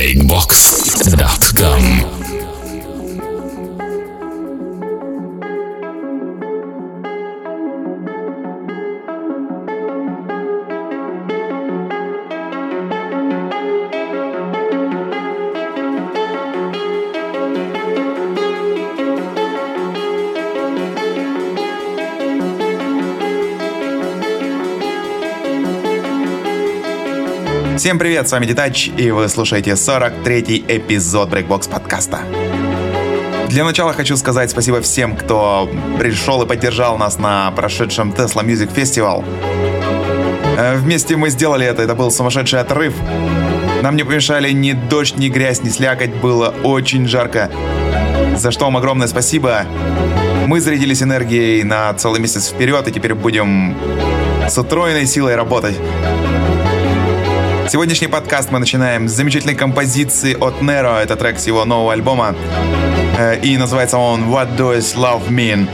breakbox.com Всем привет, с вами Детач, и вы слушаете 43-й эпизод Breakbox подкаста. Для начала хочу сказать спасибо всем, кто пришел и поддержал нас на прошедшем Tesla Music Festival. Э, вместе мы сделали это, это был сумасшедший отрыв. Нам не помешали ни дождь, ни грязь, ни слякоть, было очень жарко. За что вам огромное спасибо. Мы зарядились энергией на целый месяц вперед, и теперь будем с утроенной силой работать. Сегодняшний подкаст мы начинаем с замечательной композиции от Nero. Это трек с его нового альбома. Э, и называется он What Does Love Mean?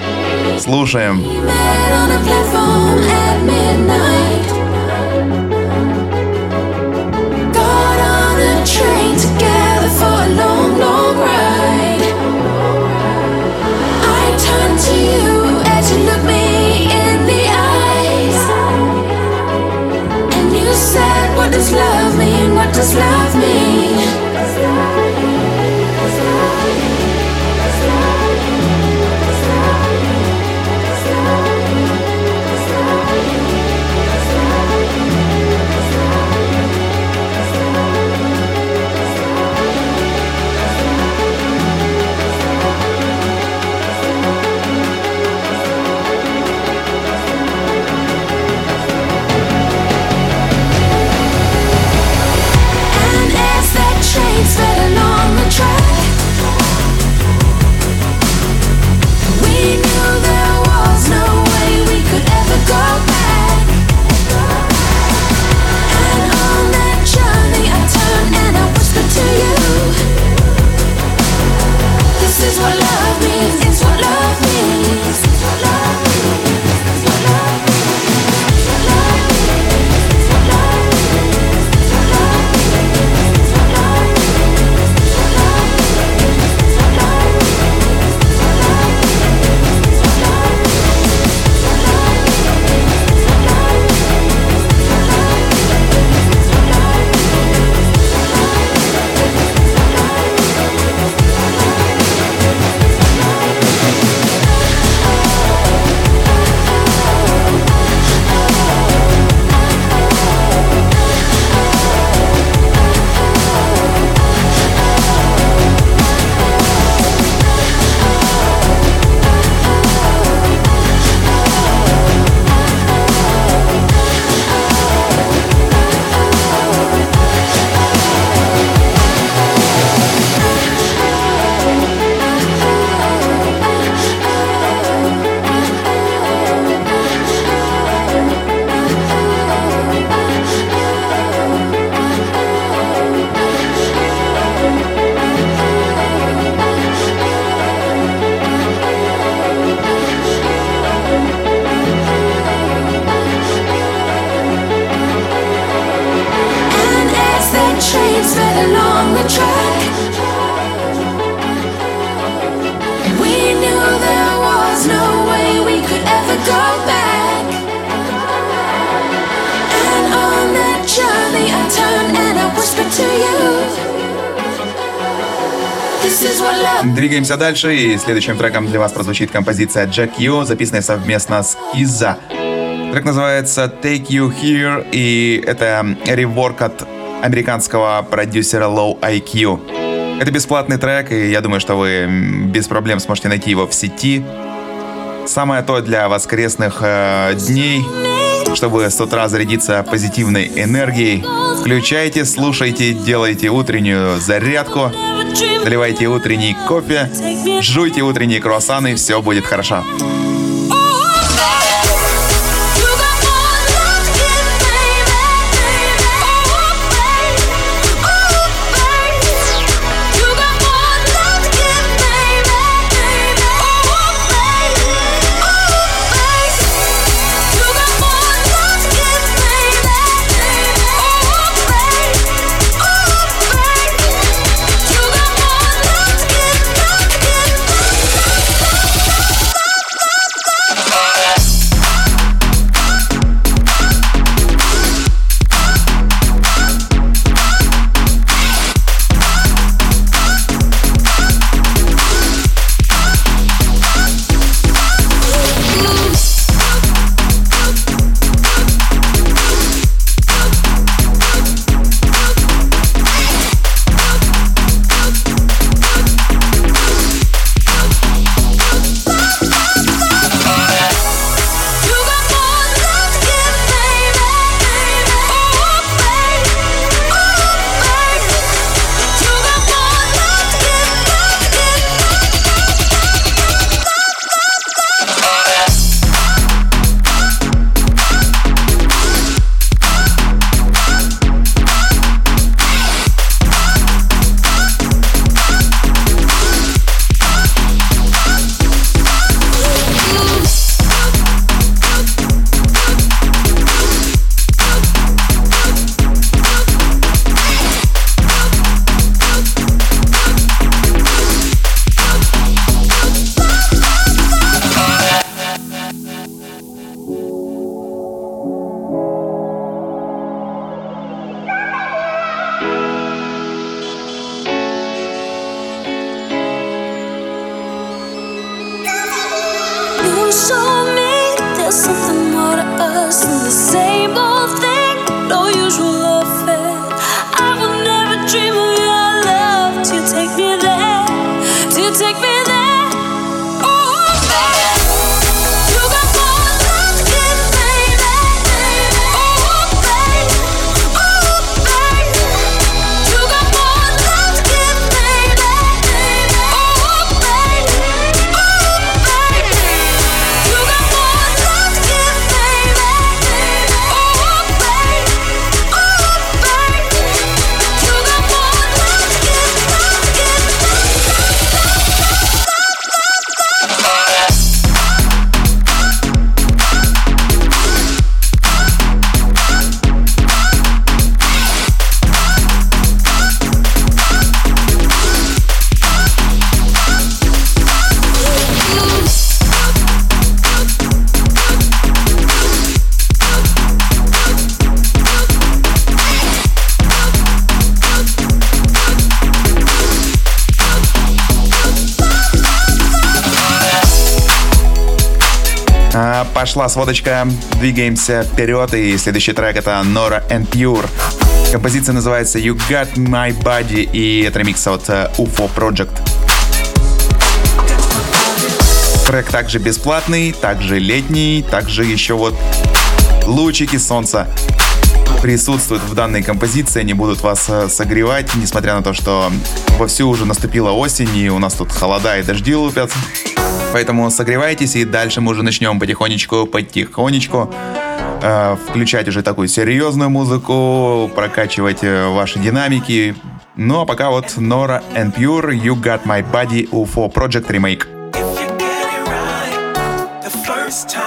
Слушаем. to does love mean? What does love mean? Двигаемся дальше, и следующим треком для вас прозвучит композиция Jack Ю, записанная совместно с Киза. Трек называется Take You Here, и это реворк от американского продюсера Low IQ. Это бесплатный трек, и я думаю, что вы без проблем сможете найти его в сети. Самое то для воскресных э, дней, чтобы с утра зарядиться позитивной энергией. Включайте, слушайте, делайте утреннюю зарядку. Наливайте утренний кофе, жуйте утренние круассаны, все будет хорошо. Пошла сводочка. Двигаемся вперед. И следующий трек это Nora and Pure. Композиция называется You Got My Body. И это ремикс от э, UFO Project. Трек также бесплатный, также летний, также еще вот лучики солнца присутствуют в данной композиции, они будут вас э, согревать, несмотря на то, что вовсю уже наступила осень, и у нас тут холода и дожди лупят. Поэтому согревайтесь, и дальше мы уже начнем потихонечку, потихонечку э, включать уже такую серьезную музыку, прокачивать э, ваши динамики. Ну а пока вот Nora and Pure, You Got My Body UFO Project Remake. что ж,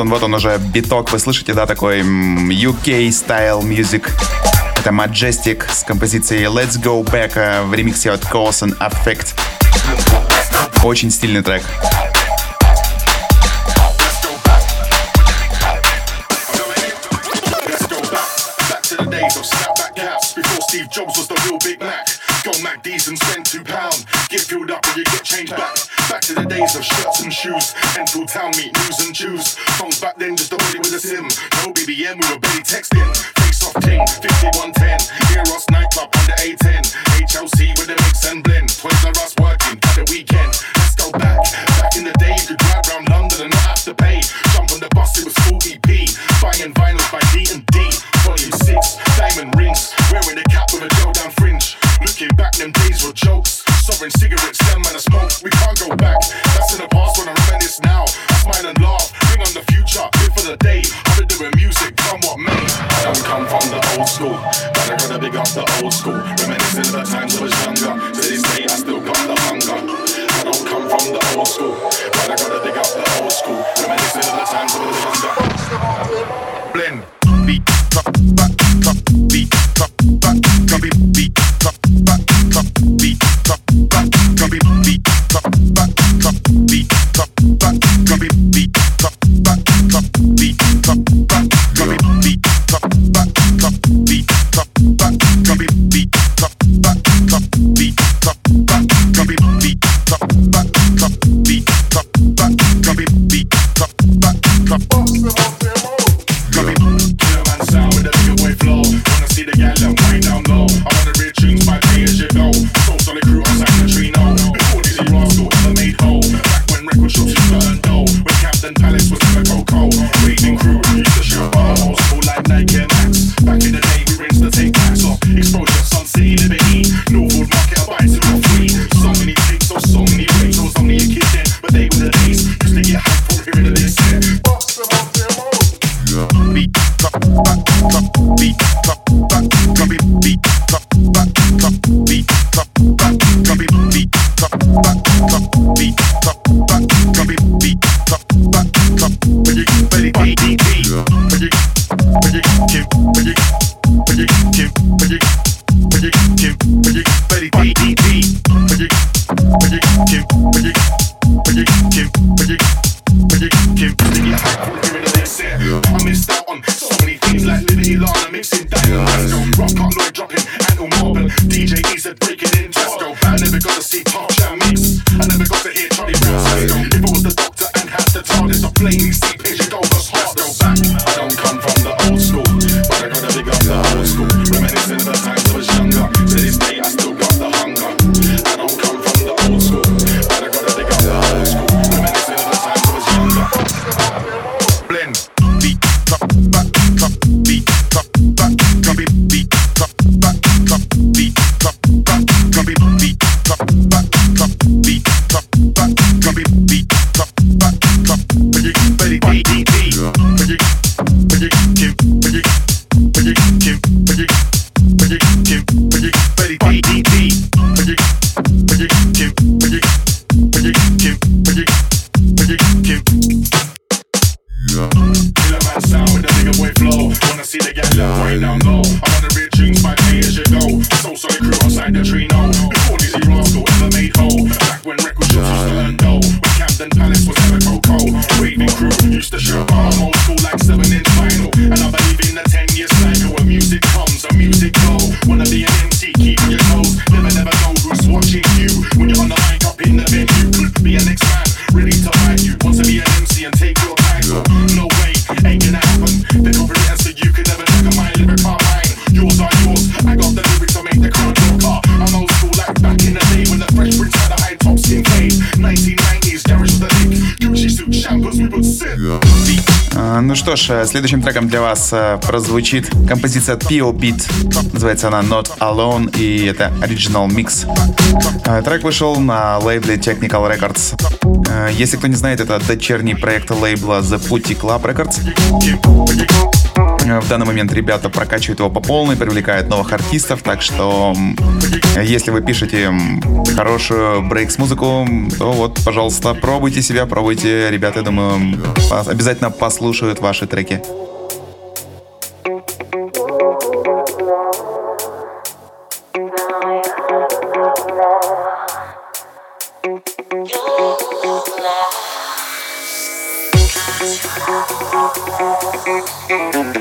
он, вот он уже биток. Вы слышите, да, такой UK-style music. Это Majestic с композицией Let's Go Back э, в ремиксе от Coulson Effect Очень стильный трек. Следующим треком для вас прозвучит композиция Pio Beat. Называется она Not Alone, и это Original Mix. Трек вышел на лейбле Technical Records. Если кто не знает, это дочерний проект лейбла The Putty Club Records. В данный момент ребята прокачивают его по полной, привлекают новых артистов, так что если вы пишете хорошую брейкс-музыку, то вот, пожалуйста, пробуйте себя, пробуйте. Ребята, я думаю, обязательно послушают ваши треки. Thank you.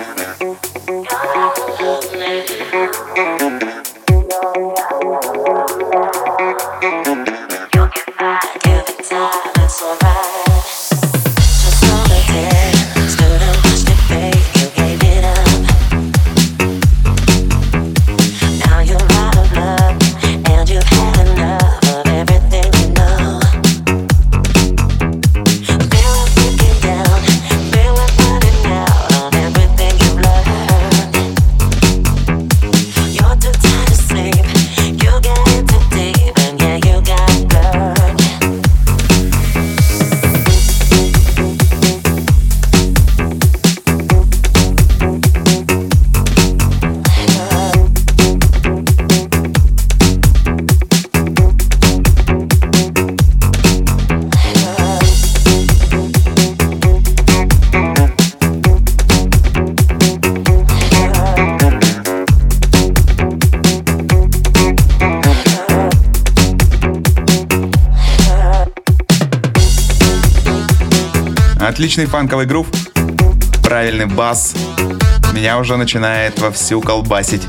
Отличный фанковый грув, правильный бас. Меня уже начинает вовсю колбасить.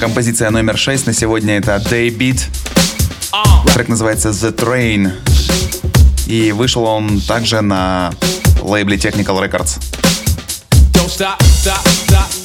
Композиция номер 6 на сегодня это Daybit. Трек называется The Train. И вышел он также на лейбле Technical Records. Don't stop, stop, stop.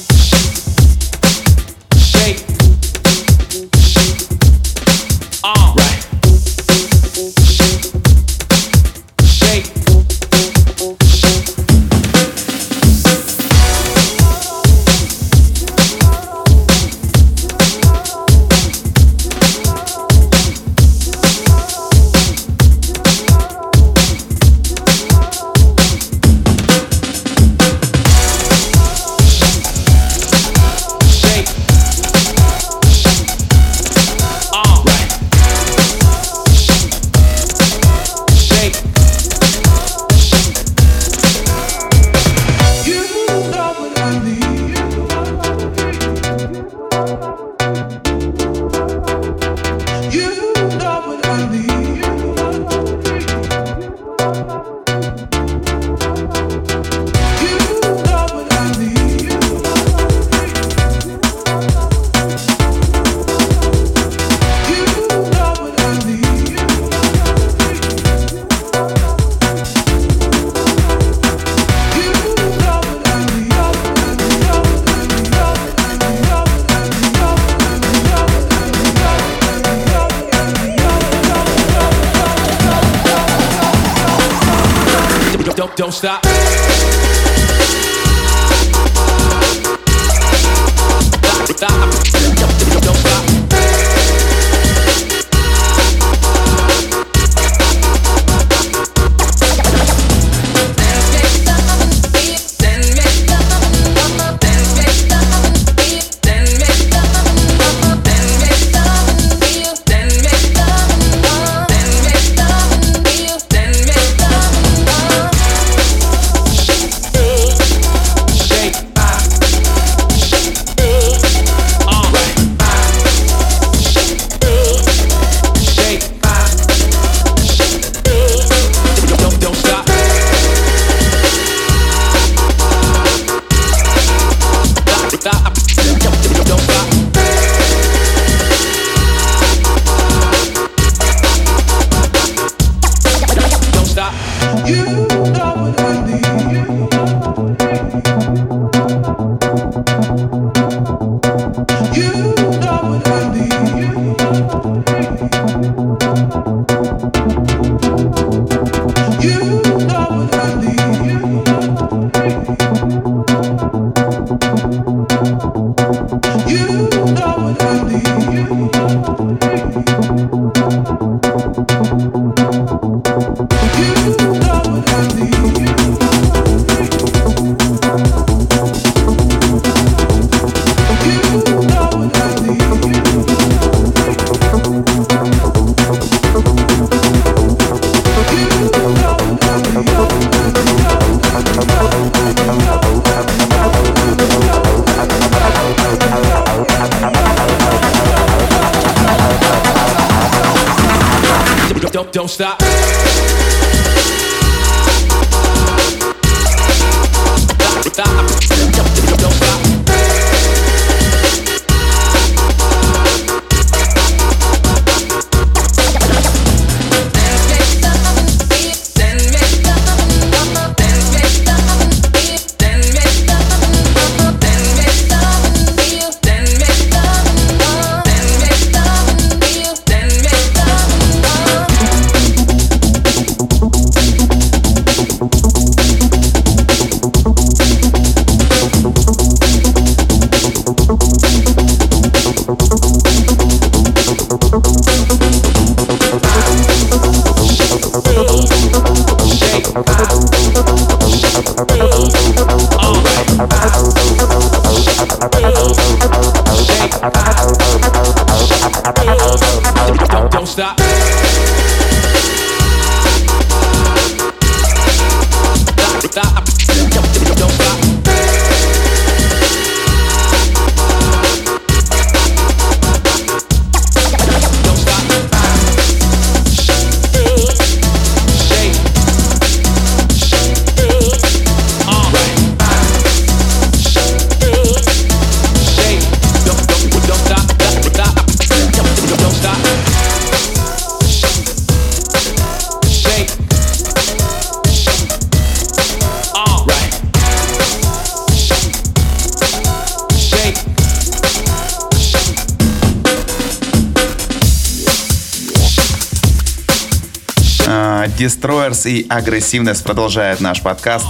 Фитнес и Агрессивность продолжает наш подкаст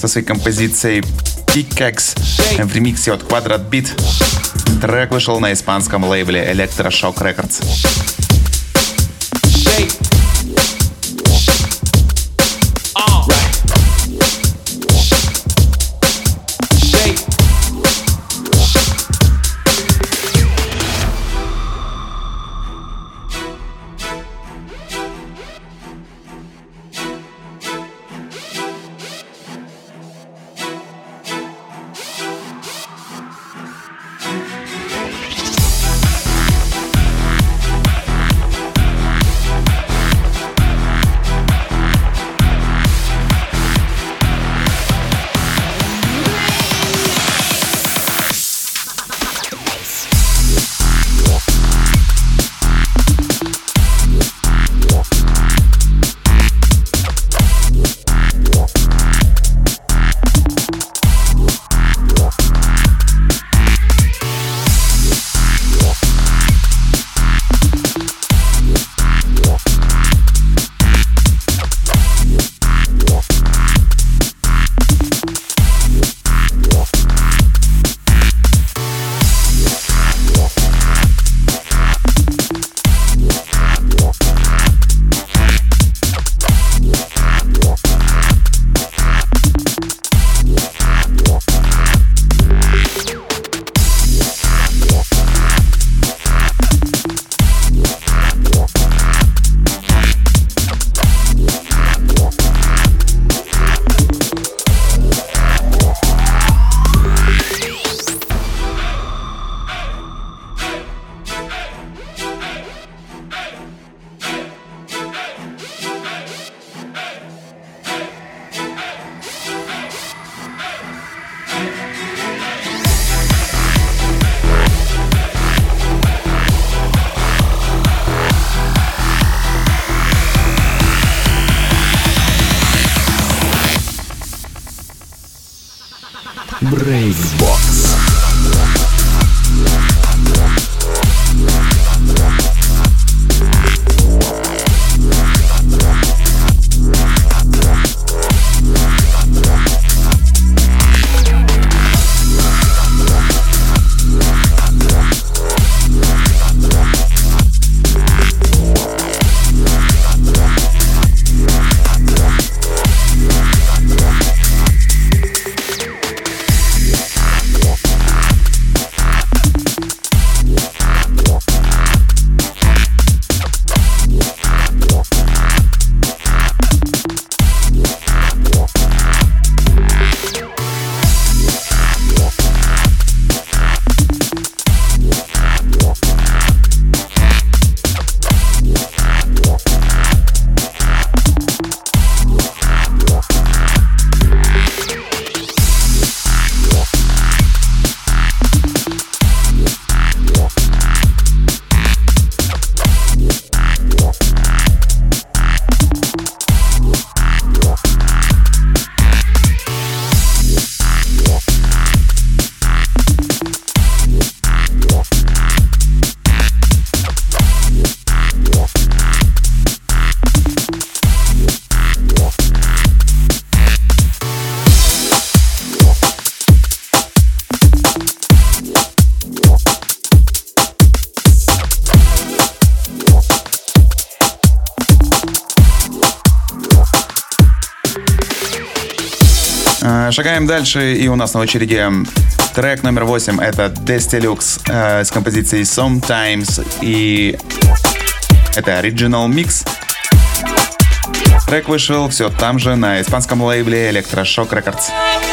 со своей композицией Pickaxe в ремиксе от Quadrat Beat. Трек вышел на испанском лейбле Electroshock Records. Breakbox. Шагаем дальше, и у нас на очереди трек номер 8. Это Destilux э, с композицией Sometimes, и это Original Mix. Трек вышел все там же на испанском лейбле Electroshock Records. А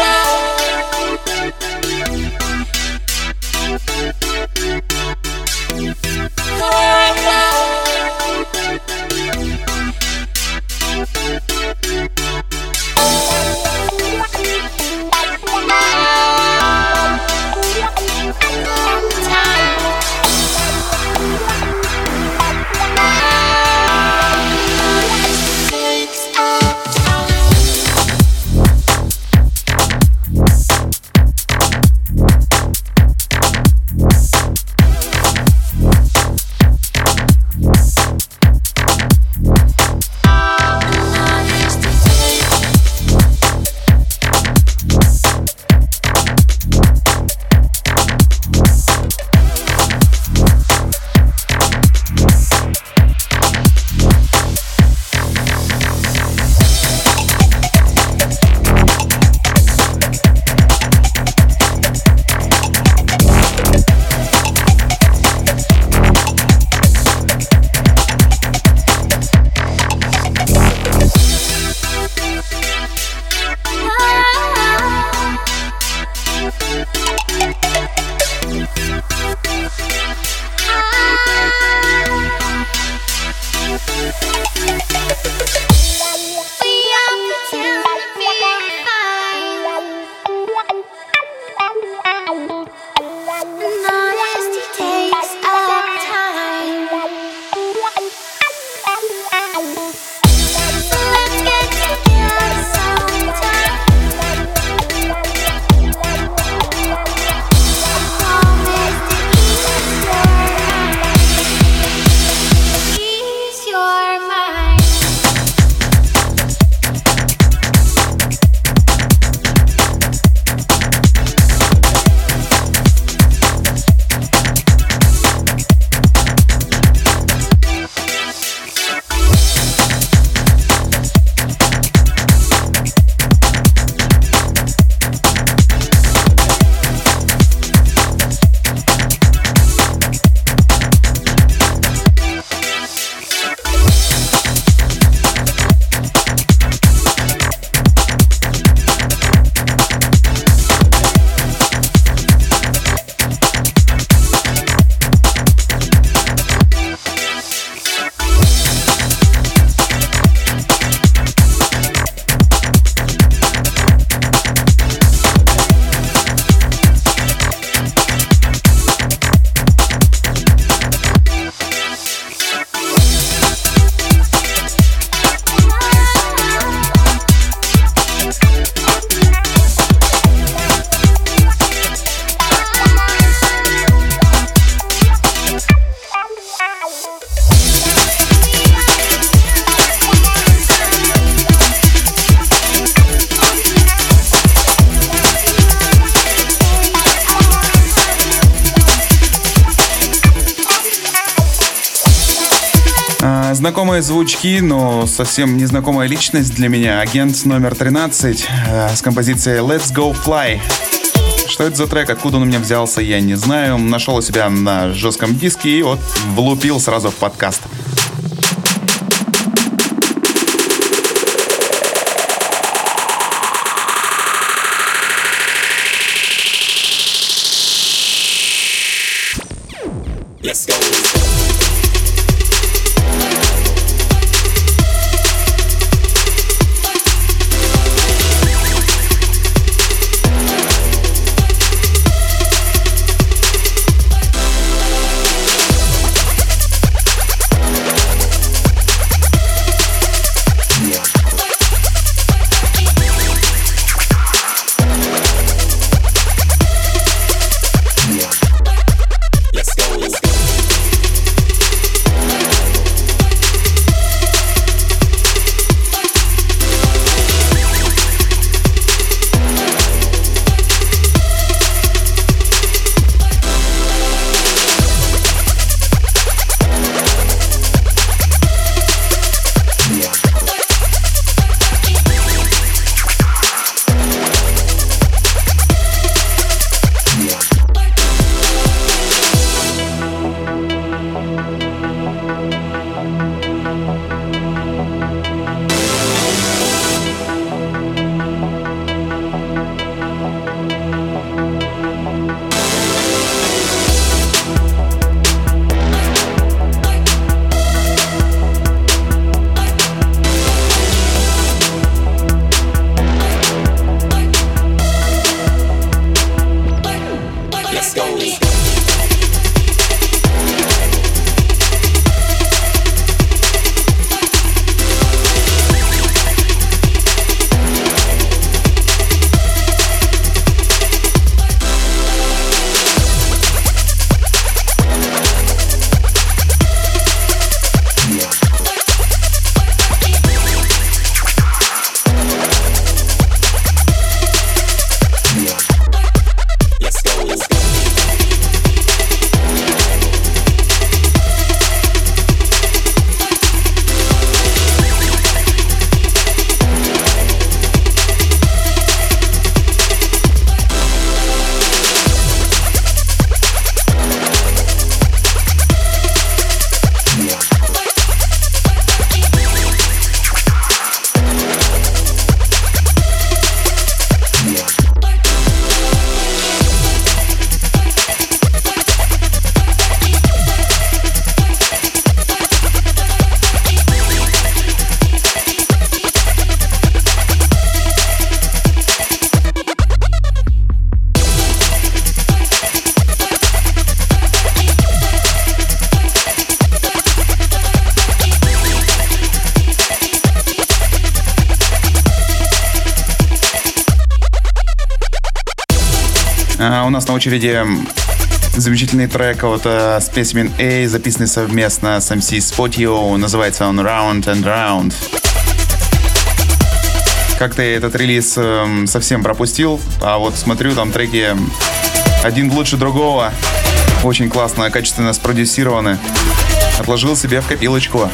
очки, но совсем незнакомая личность для меня. Агент номер 13 э, с композицией «Let's Go Fly». Что это за трек, откуда он у меня взялся, я не знаю. Нашел у себя на жестком диске и вот влупил сразу в подкаст. очереди замечательный трек от uh, Specimen A, записанный совместно с MC Spotio. Называется он Round and Round. Как-то я этот релиз э, совсем пропустил, а вот смотрю, там треки один лучше другого. Очень классно, качественно спродюсированы. Отложил себе в копилочку.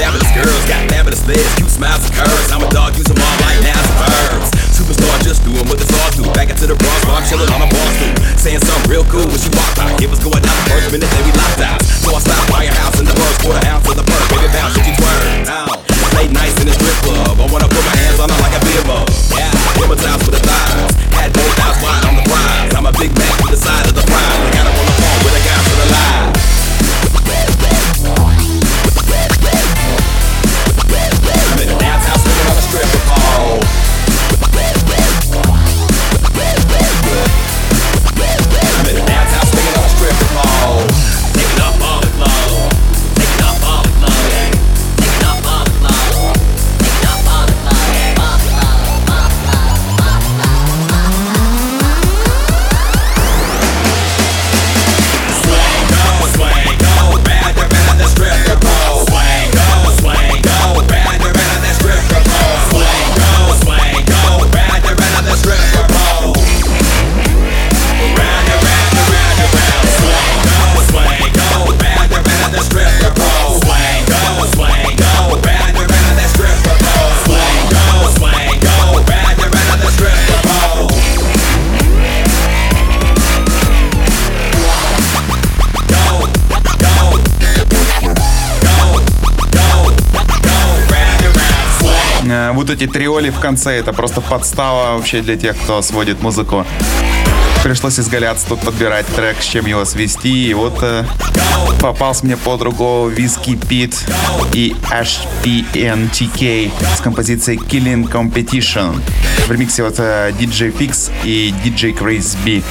fabulous girls, got fabulous legs, cute smiles and curves. I'm a dog, use them all right now as verbs. Superstar just doing what the stars do. Back into the Bronx, while I'm chilling on my boss too. Saying something real cool when she walked by. It was going down the first minute, then we locked out. So I stopped by her house in the first quarter house of the first Baby bounce, she twerk. Ow. Late nights in the strip club. I wanna put my hands on her like a bimbo. Yeah, women times for the thighs. Had both eyes wide on the prize. I'm a big man with the side of the prize. I got her on the phone with a guy. вот эти триоли в конце, это просто подстава вообще для тех, кто сводит музыку. Пришлось изгаляться тут, подбирать трек, с чем его свести. И вот э, попался мне под руку Виски Пит и HPNTK с композицией Killing Competition. В ремиксе вот э, DJ Fix и DJ Crazy B.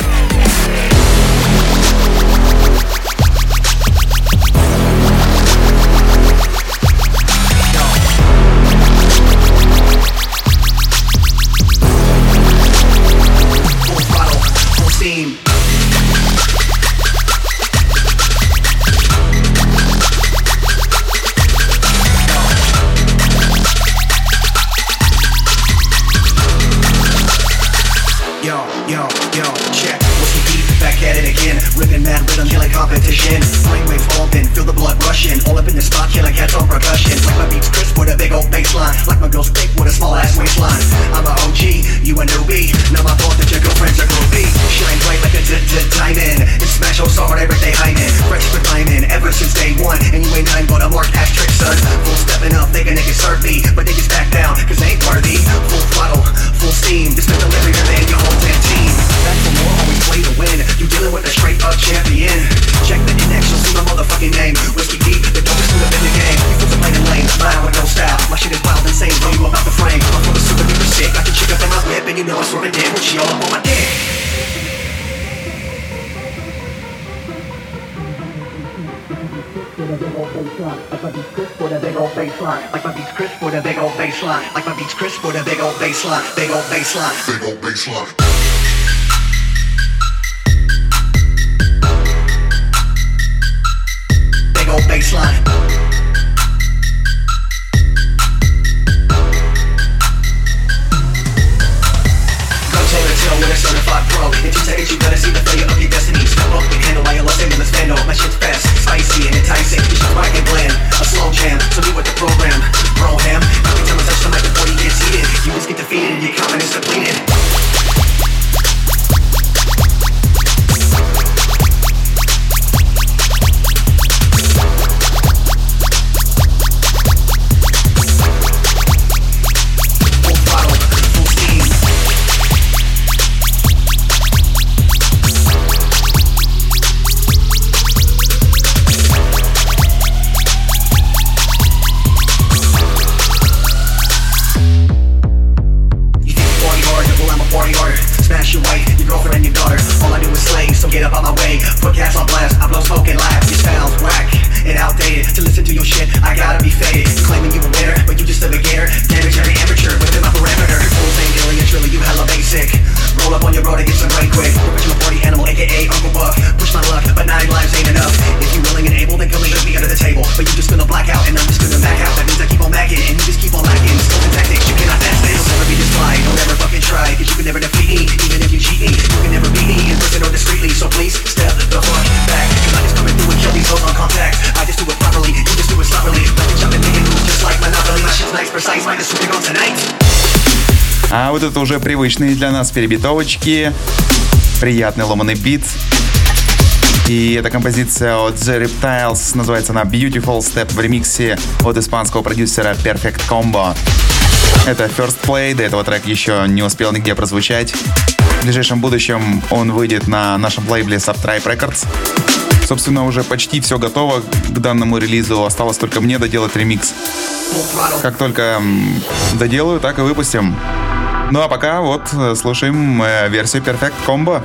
baseline. Like my beats crisp with a big old baseline. Big old baseline. Big old baseline. baseline. Go toe to toe with a certified pro. In two seconds, you better see the failure of your destiny. Step up and handle my lost aim in the spandal. My shit's fast enticing. It's your wagon glam, a slow jam. So do with the program, bro ham. Every time I touch the mic before he gets heated, you must get defeated your confidence depleted. Вот это уже привычные для нас перебитовочки, приятный ломаный бит. И эта композиция от The Reptiles, называется она Beautiful Step в ремиксе от испанского продюсера Perfect Combo. Это First Play, до этого трек еще не успел нигде прозвучать. В ближайшем будущем он выйдет на нашем лейбле Subtribe Records. Собственно, уже почти все готово к данному релизу. Осталось только мне доделать ремикс. Как только доделаю, так и выпустим. Ну а пока вот э, слушаем э, версию Perfect Combo.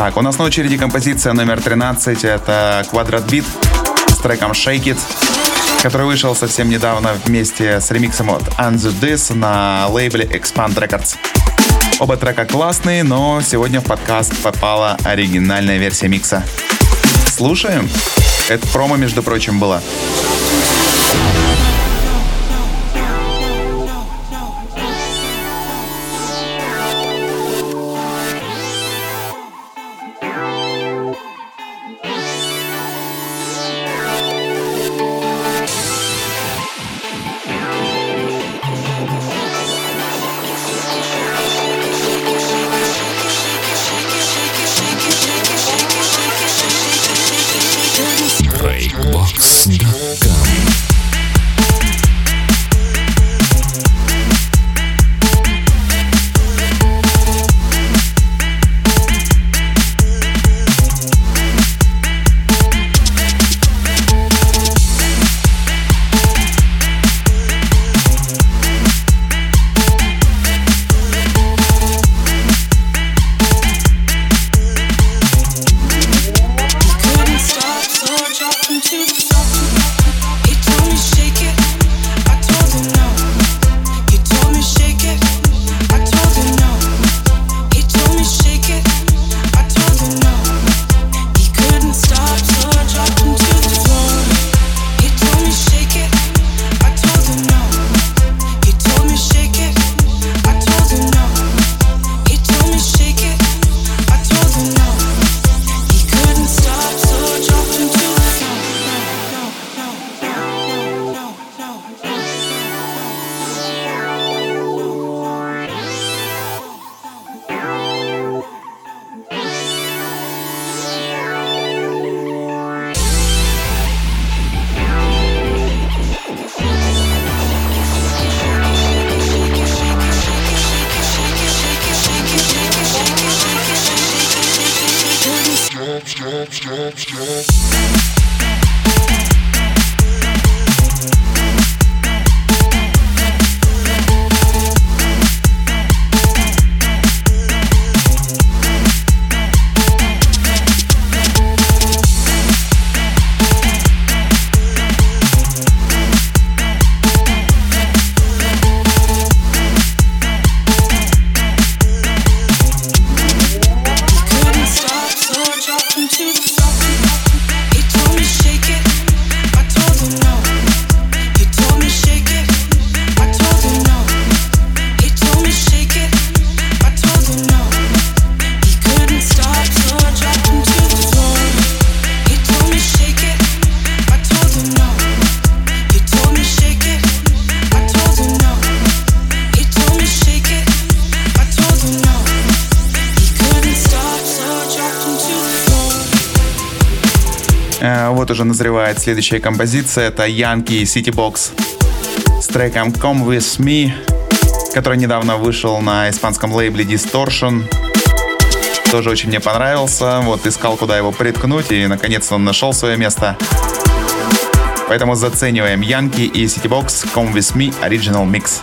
Так, у нас на очереди композиция номер 13. Это Квадрат Бит с треком Shake It, который вышел совсем недавно вместе с ремиксом от Anzu This на лейбле Expand Records. Оба трека классные, но сегодня в подкаст попала оригинальная версия микса. Слушаем? Это промо, между прочим, было. Назревает следующая композиция. Это Yankee City Box с треком Come With Me, который недавно вышел на испанском лейбле Distortion. Тоже очень мне понравился. Вот искал, куда его приткнуть, и наконец-то он нашел свое место. Поэтому зацениваем Янки и City Box Come With Me Original Mix.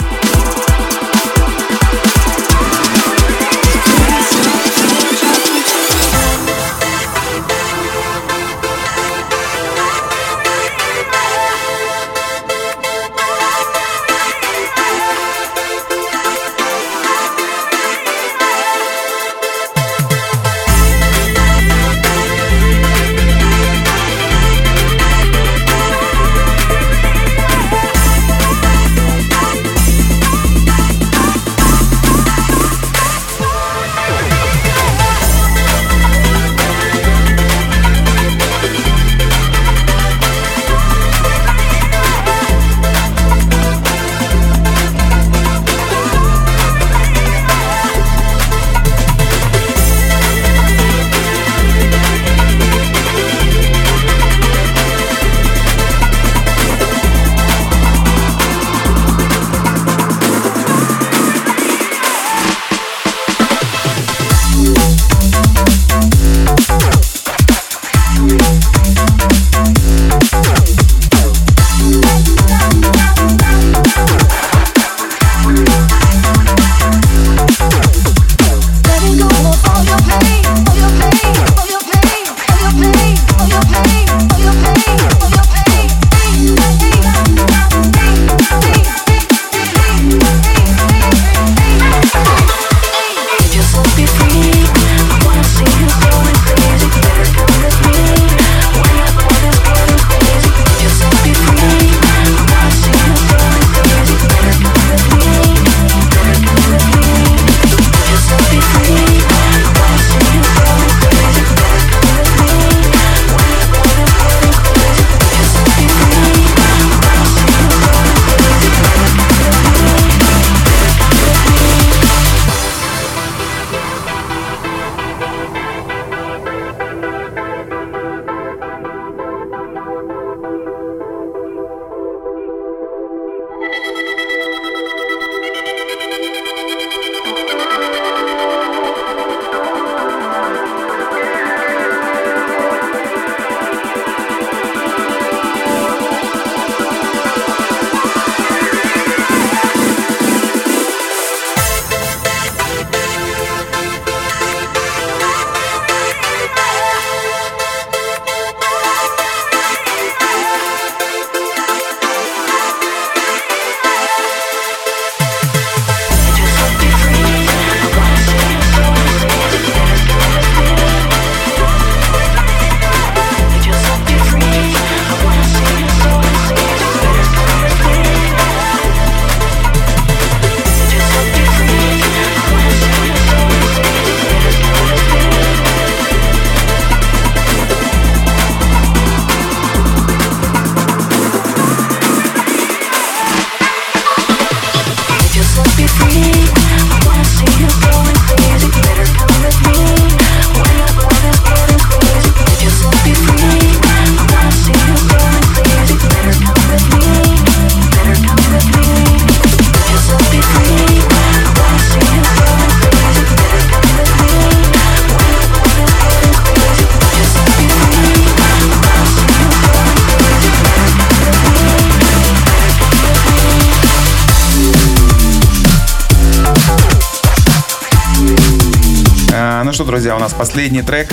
Что, друзья, у нас последний трек.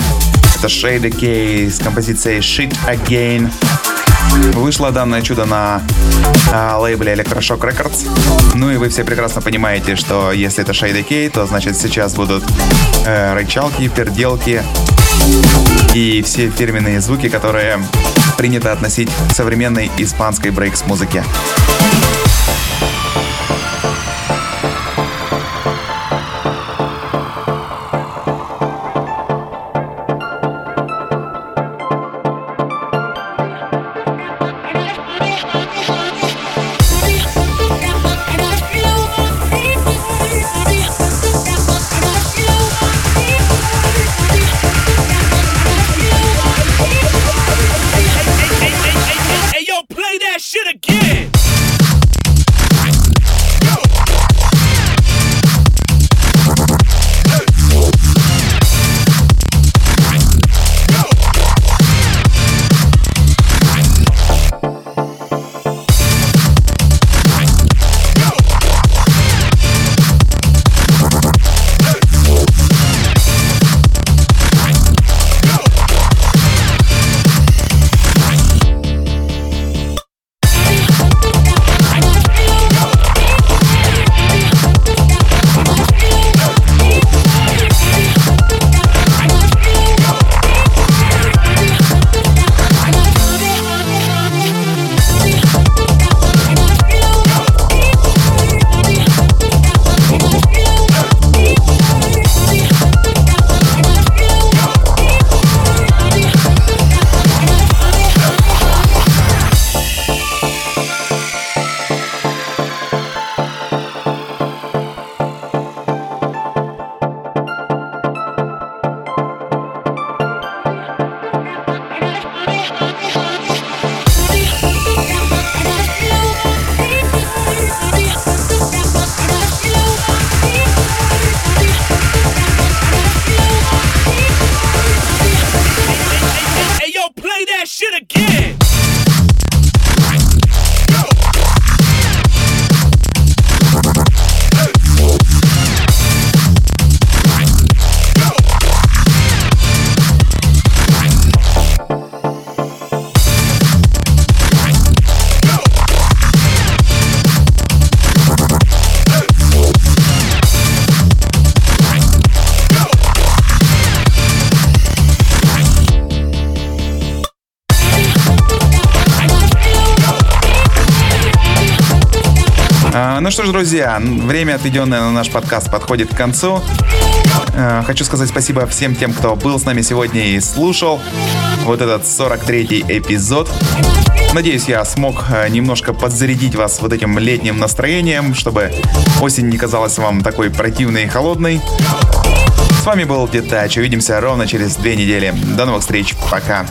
Это Shade K с композицией Shit Again. Вышло данное чудо на а, лейбле Electroshock Records. Ну и вы все прекрасно понимаете, что если это Shade K, то значит сейчас будут э, рычалки, перделки и все фирменные звуки, которые принято относить к современной испанской брейкс-музыке. Что ж, друзья, время, отведенное на наш подкаст, подходит к концу. Э, Хочу сказать спасибо всем тем, кто был с нами сегодня и слушал вот этот 43-й эпизод. Надеюсь, я смог э, немножко подзарядить вас вот этим летним настроением, чтобы осень не казалась вам такой противной и холодной. С вами был Детач. Увидимся ровно через две недели. До новых встреч. Пока.